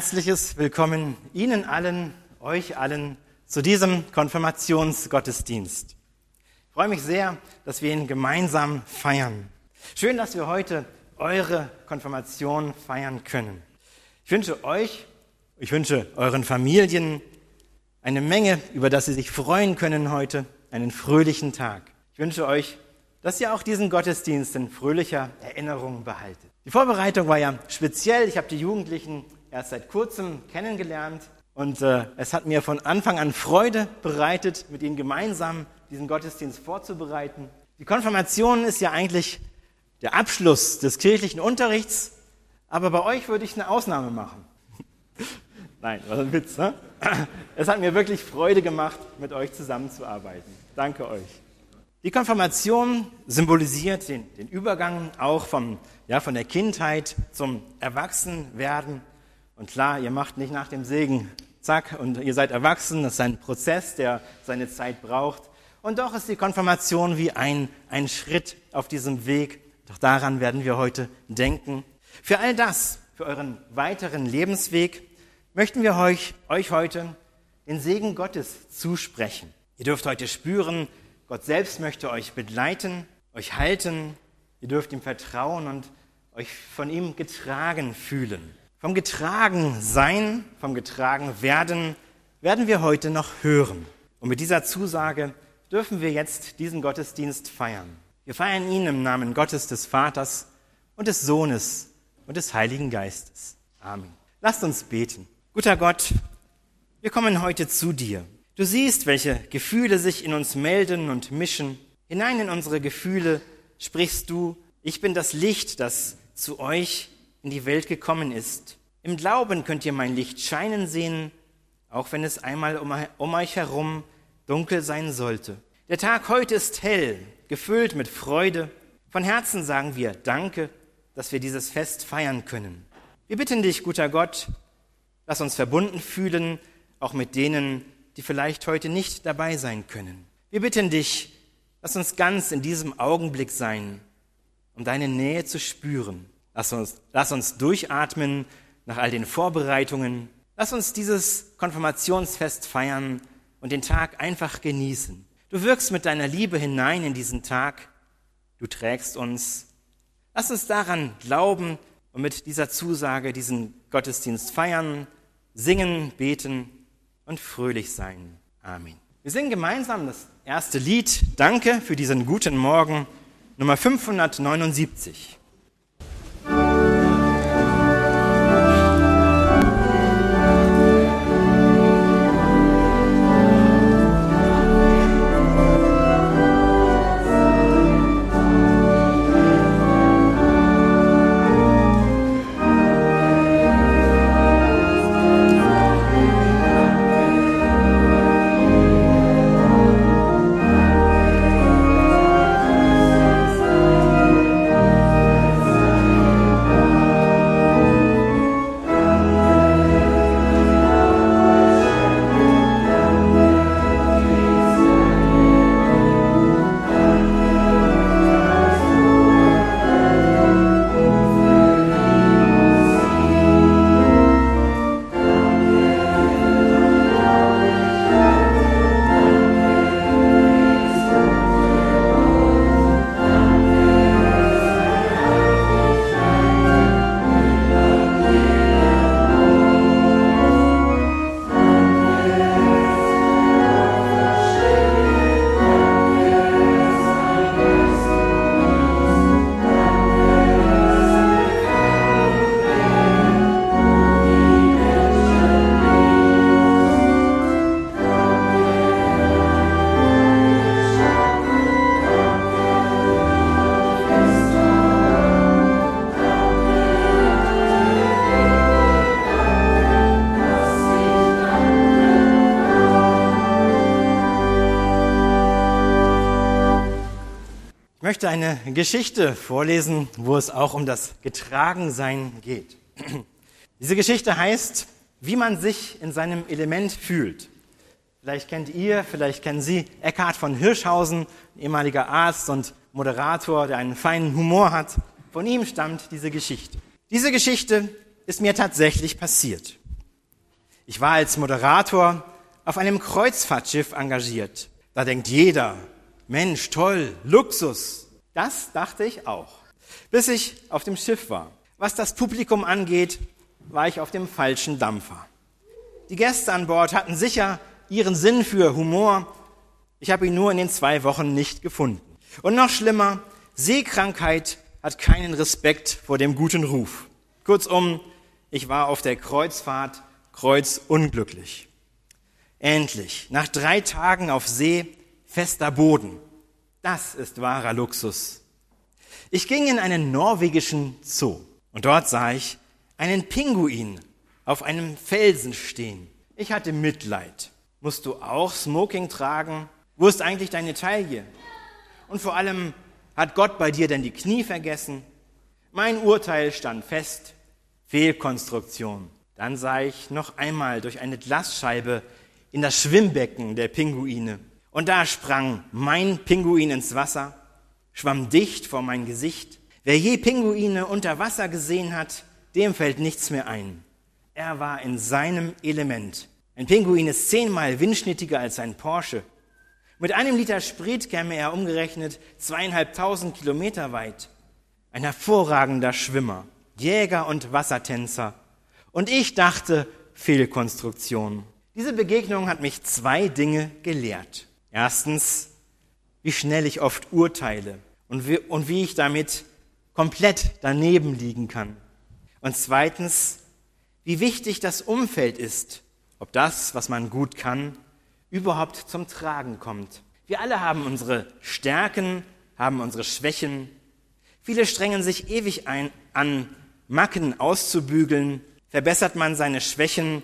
herzliches Willkommen Ihnen allen, euch allen zu diesem Konfirmationsgottesdienst. Ich freue mich sehr, dass wir ihn gemeinsam feiern. Schön, dass wir heute eure Konfirmation feiern können. Ich wünsche euch, ich wünsche euren Familien eine Menge, über das sie sich freuen können heute, einen fröhlichen Tag. Ich wünsche euch, dass ihr auch diesen Gottesdienst in fröhlicher Erinnerung behaltet. Die Vorbereitung war ja speziell. Ich habe die Jugendlichen erst seit kurzem kennengelernt und äh, es hat mir von Anfang an Freude bereitet, mit ihnen gemeinsam diesen Gottesdienst vorzubereiten. Die Konfirmation ist ja eigentlich der Abschluss des kirchlichen Unterrichts, aber bei euch würde ich eine Ausnahme machen. Nein, was ein Witz, ne? Es hat mir wirklich Freude gemacht, mit euch zusammenzuarbeiten. Danke euch. Die Konfirmation symbolisiert den, den Übergang auch vom, ja, von der Kindheit zum Erwachsenwerden. Und klar, ihr macht nicht nach dem Segen, zack, und ihr seid erwachsen. Das ist ein Prozess, der seine Zeit braucht. Und doch ist die Konfirmation wie ein, ein Schritt auf diesem Weg. Doch daran werden wir heute denken. Für all das, für euren weiteren Lebensweg, möchten wir euch, euch heute den Segen Gottes zusprechen. Ihr dürft heute spüren, Gott selbst möchte euch begleiten, euch halten. Ihr dürft ihm vertrauen und euch von ihm getragen fühlen. Vom getragen sein, vom getragen werden, werden wir heute noch hören. Und mit dieser Zusage dürfen wir jetzt diesen Gottesdienst feiern. Wir feiern ihn im Namen Gottes des Vaters und des Sohnes und des Heiligen Geistes. Amen. Lasst uns beten. Guter Gott, wir kommen heute zu dir. Du siehst, welche Gefühle sich in uns melden und mischen. Hinein in unsere Gefühle sprichst du, ich bin das Licht, das zu euch in die Welt gekommen ist. Im Glauben könnt ihr mein Licht scheinen sehen, auch wenn es einmal um, um euch herum dunkel sein sollte. Der Tag heute ist hell, gefüllt mit Freude. Von Herzen sagen wir Danke, dass wir dieses Fest feiern können. Wir bitten dich, guter Gott, lass uns verbunden fühlen, auch mit denen, die vielleicht heute nicht dabei sein können. Wir bitten dich, lass uns ganz in diesem Augenblick sein, um deine Nähe zu spüren. Lass uns, lass uns durchatmen nach all den Vorbereitungen. Lass uns dieses Konfirmationsfest feiern und den Tag einfach genießen. Du wirkst mit deiner Liebe hinein in diesen Tag. Du trägst uns. Lass uns daran glauben und mit dieser Zusage diesen Gottesdienst feiern, singen, beten und fröhlich sein. Amen. Wir singen gemeinsam das erste Lied. Danke für diesen guten Morgen. Nummer 579. möchte eine Geschichte vorlesen, wo es auch um das Getragensein geht. Diese Geschichte heißt, wie man sich in seinem Element fühlt. Vielleicht kennt ihr, vielleicht kennen Sie Eckhard von Hirschhausen, ehemaliger Arzt und Moderator, der einen feinen Humor hat. Von ihm stammt diese Geschichte. Diese Geschichte ist mir tatsächlich passiert. Ich war als Moderator auf einem Kreuzfahrtschiff engagiert. Da denkt jeder, Mensch, toll, Luxus. Das dachte ich auch. Bis ich auf dem Schiff war. Was das Publikum angeht, war ich auf dem falschen Dampfer. Die Gäste an Bord hatten sicher ihren Sinn für Humor. Ich habe ihn nur in den zwei Wochen nicht gefunden. Und noch schlimmer, Seekrankheit hat keinen Respekt vor dem guten Ruf. Kurzum, ich war auf der Kreuzfahrt kreuzunglücklich. Endlich, nach drei Tagen auf See, fester Boden. Das ist wahrer Luxus. Ich ging in einen norwegischen Zoo und dort sah ich einen Pinguin auf einem Felsen stehen. Ich hatte Mitleid. Musst du auch Smoking tragen? Wo ist eigentlich deine Taille? Und vor allem, hat Gott bei dir denn die Knie vergessen? Mein Urteil stand fest. Fehlkonstruktion. Dann sah ich noch einmal durch eine Glasscheibe in das Schwimmbecken der Pinguine. Und da sprang mein Pinguin ins Wasser, schwamm dicht vor mein Gesicht. Wer je Pinguine unter Wasser gesehen hat, dem fällt nichts mehr ein. Er war in seinem Element. Ein Pinguin ist zehnmal windschnittiger als ein Porsche. Mit einem Liter Sprit käme er umgerechnet zweieinhalbtausend Kilometer weit. Ein hervorragender Schwimmer, Jäger und Wassertänzer. Und ich dachte, Fehlkonstruktion. Diese Begegnung hat mich zwei Dinge gelehrt. Erstens, wie schnell ich oft urteile und wie, und wie ich damit komplett daneben liegen kann. Und zweitens, wie wichtig das Umfeld ist, ob das, was man gut kann, überhaupt zum Tragen kommt. Wir alle haben unsere Stärken, haben unsere Schwächen. Viele strengen sich ewig ein, an, Macken auszubügeln. Verbessert man seine Schwächen,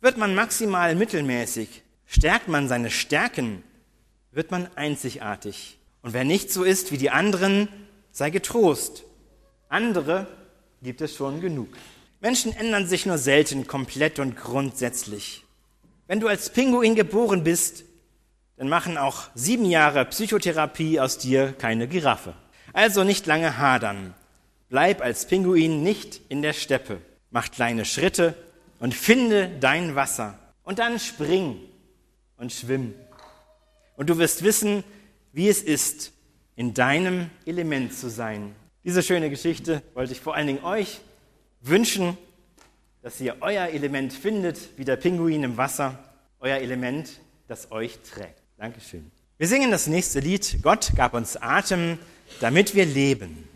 wird man maximal mittelmäßig. Stärkt man seine Stärken, wird man einzigartig. Und wer nicht so ist wie die anderen, sei getrost. Andere gibt es schon genug. Menschen ändern sich nur selten komplett und grundsätzlich. Wenn du als Pinguin geboren bist, dann machen auch sieben Jahre Psychotherapie aus dir keine Giraffe. Also nicht lange hadern. Bleib als Pinguin nicht in der Steppe. Mach kleine Schritte und finde dein Wasser. Und dann spring und schwimm. Und du wirst wissen, wie es ist, in deinem Element zu sein. Diese schöne Geschichte wollte ich vor allen Dingen euch wünschen, dass ihr euer Element findet, wie der Pinguin im Wasser, euer Element, das euch trägt. Dankeschön. Wir singen das nächste Lied. Gott gab uns Atem, damit wir leben.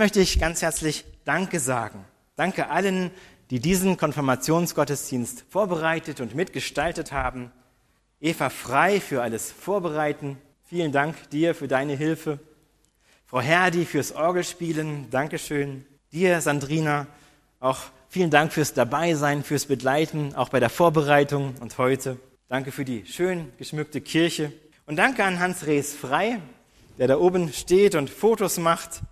Möchte ich ganz herzlich Danke sagen. Danke allen, die diesen Konfirmationsgottesdienst vorbereitet und mitgestaltet haben. Eva Frei für alles Vorbereiten. Vielen Dank dir für deine Hilfe. Frau Herdi fürs Orgelspielen. Dankeschön. Dir, Sandrina, auch vielen Dank fürs Dabeisein, fürs Begleiten, auch bei der Vorbereitung und heute. Danke für die schön geschmückte Kirche. Und danke an Hans Rees Frei, der da oben steht und Fotos macht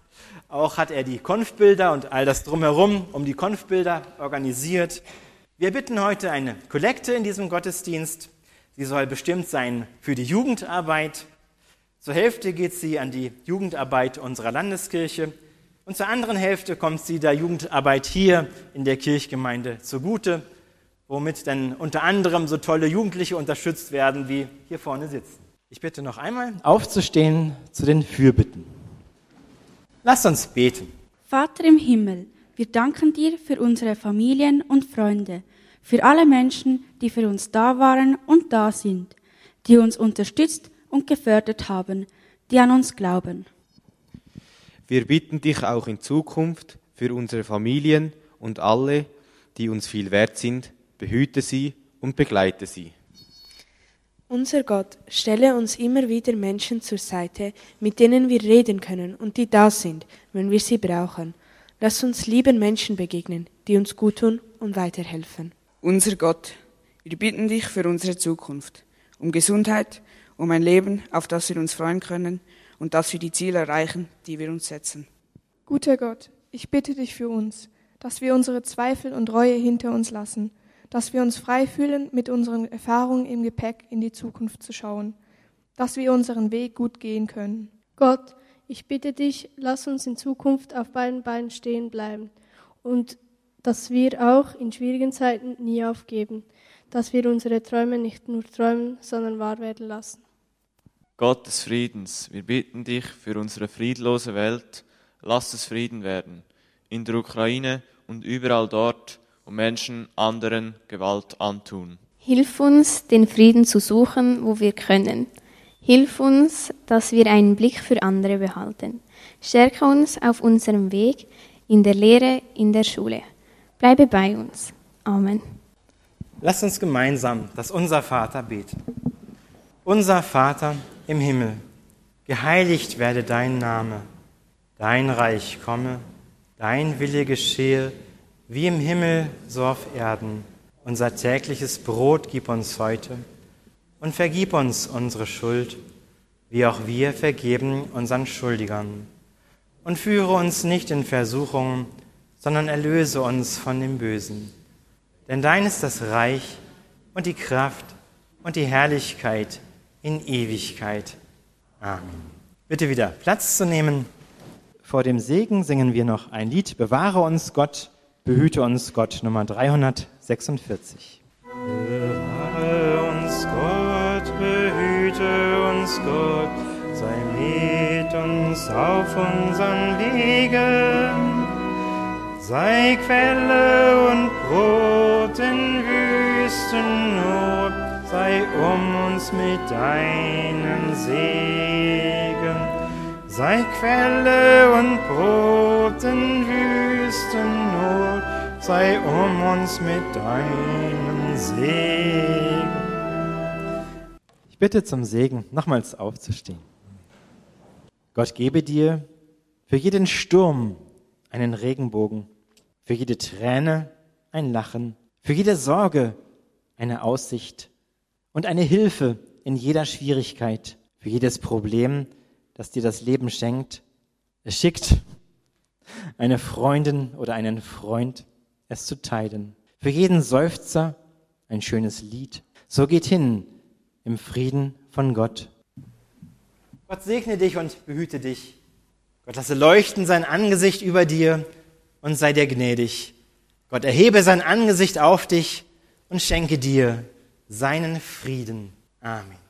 auch hat er die Konfbilder und all das drumherum um die Konfbilder organisiert. Wir bitten heute eine Kollekte in diesem Gottesdienst. Sie soll bestimmt sein für die Jugendarbeit. Zur Hälfte geht sie an die Jugendarbeit unserer Landeskirche und zur anderen Hälfte kommt sie der Jugendarbeit hier in der Kirchgemeinde zugute, womit dann unter anderem so tolle Jugendliche unterstützt werden, wie hier vorne sitzen. Ich bitte noch einmal aufzustehen zu den Fürbitten. Lasst uns beten. Vater im Himmel, wir danken dir für unsere Familien und Freunde, für alle Menschen, die für uns da waren und da sind, die uns unterstützt und gefördert haben, die an uns glauben. Wir bitten dich auch in Zukunft für unsere Familien und alle, die uns viel wert sind, behüte sie und begleite sie. Unser Gott, stelle uns immer wieder Menschen zur Seite, mit denen wir reden können und die da sind, wenn wir sie brauchen. Lass uns lieben Menschen begegnen, die uns gut tun und weiterhelfen. Unser Gott, wir bitten dich für unsere Zukunft, um Gesundheit, um ein Leben, auf das wir uns freuen können und dass wir die Ziele erreichen, die wir uns setzen. Guter Gott, ich bitte dich für uns, dass wir unsere Zweifel und Reue hinter uns lassen dass wir uns frei fühlen, mit unseren Erfahrungen im Gepäck in die Zukunft zu schauen, dass wir unseren Weg gut gehen können. Gott, ich bitte dich, lass uns in Zukunft auf beiden Beinen stehen bleiben und dass wir auch in schwierigen Zeiten nie aufgeben, dass wir unsere Träume nicht nur träumen, sondern wahr werden lassen. Gott des Friedens, wir bitten dich für unsere friedlose Welt, lass es Frieden werden, in der Ukraine und überall dort, und Menschen anderen Gewalt antun. Hilf uns, den Frieden zu suchen, wo wir können. Hilf uns, dass wir einen Blick für andere behalten. Stärke uns auf unserem Weg, in der Lehre, in der Schule. Bleibe bei uns. Amen. Lasst uns gemeinsam das Unser Vater beten. Unser Vater im Himmel, geheiligt werde dein Name, dein Reich komme, dein Wille geschehe, wie im Himmel, so auf Erden. Unser tägliches Brot gib uns heute und vergib uns unsere Schuld, wie auch wir vergeben unseren Schuldigern. Und führe uns nicht in Versuchung, sondern erlöse uns von dem Bösen. Denn dein ist das Reich und die Kraft und die Herrlichkeit in Ewigkeit. Amen. Bitte wieder Platz zu nehmen. Vor dem Segen singen wir noch ein Lied. Bewahre uns Gott Behüte uns Gott Nummer 346. Bewahre uns Gott, behüte uns Gott, sei mit uns auf unseren Wegen, sei Quelle und Brot in Wüstennot, sei um uns mit deinem Segen, sei Quelle und Brot in Wüstennot, sei um uns mit deinem Segen. Ich bitte zum Segen nochmals aufzustehen. Gott gebe dir für jeden Sturm einen Regenbogen, für jede Träne ein Lachen, für jede Sorge eine Aussicht und eine Hilfe in jeder Schwierigkeit, für jedes Problem, das dir das Leben schenkt. Es schickt eine Freundin oder einen Freund, es zu teilen. Für jeden Seufzer ein schönes Lied. So geht hin im Frieden von Gott. Gott segne dich und behüte dich. Gott lasse leuchten sein Angesicht über dir und sei dir gnädig. Gott erhebe sein Angesicht auf dich und schenke dir seinen Frieden. Amen.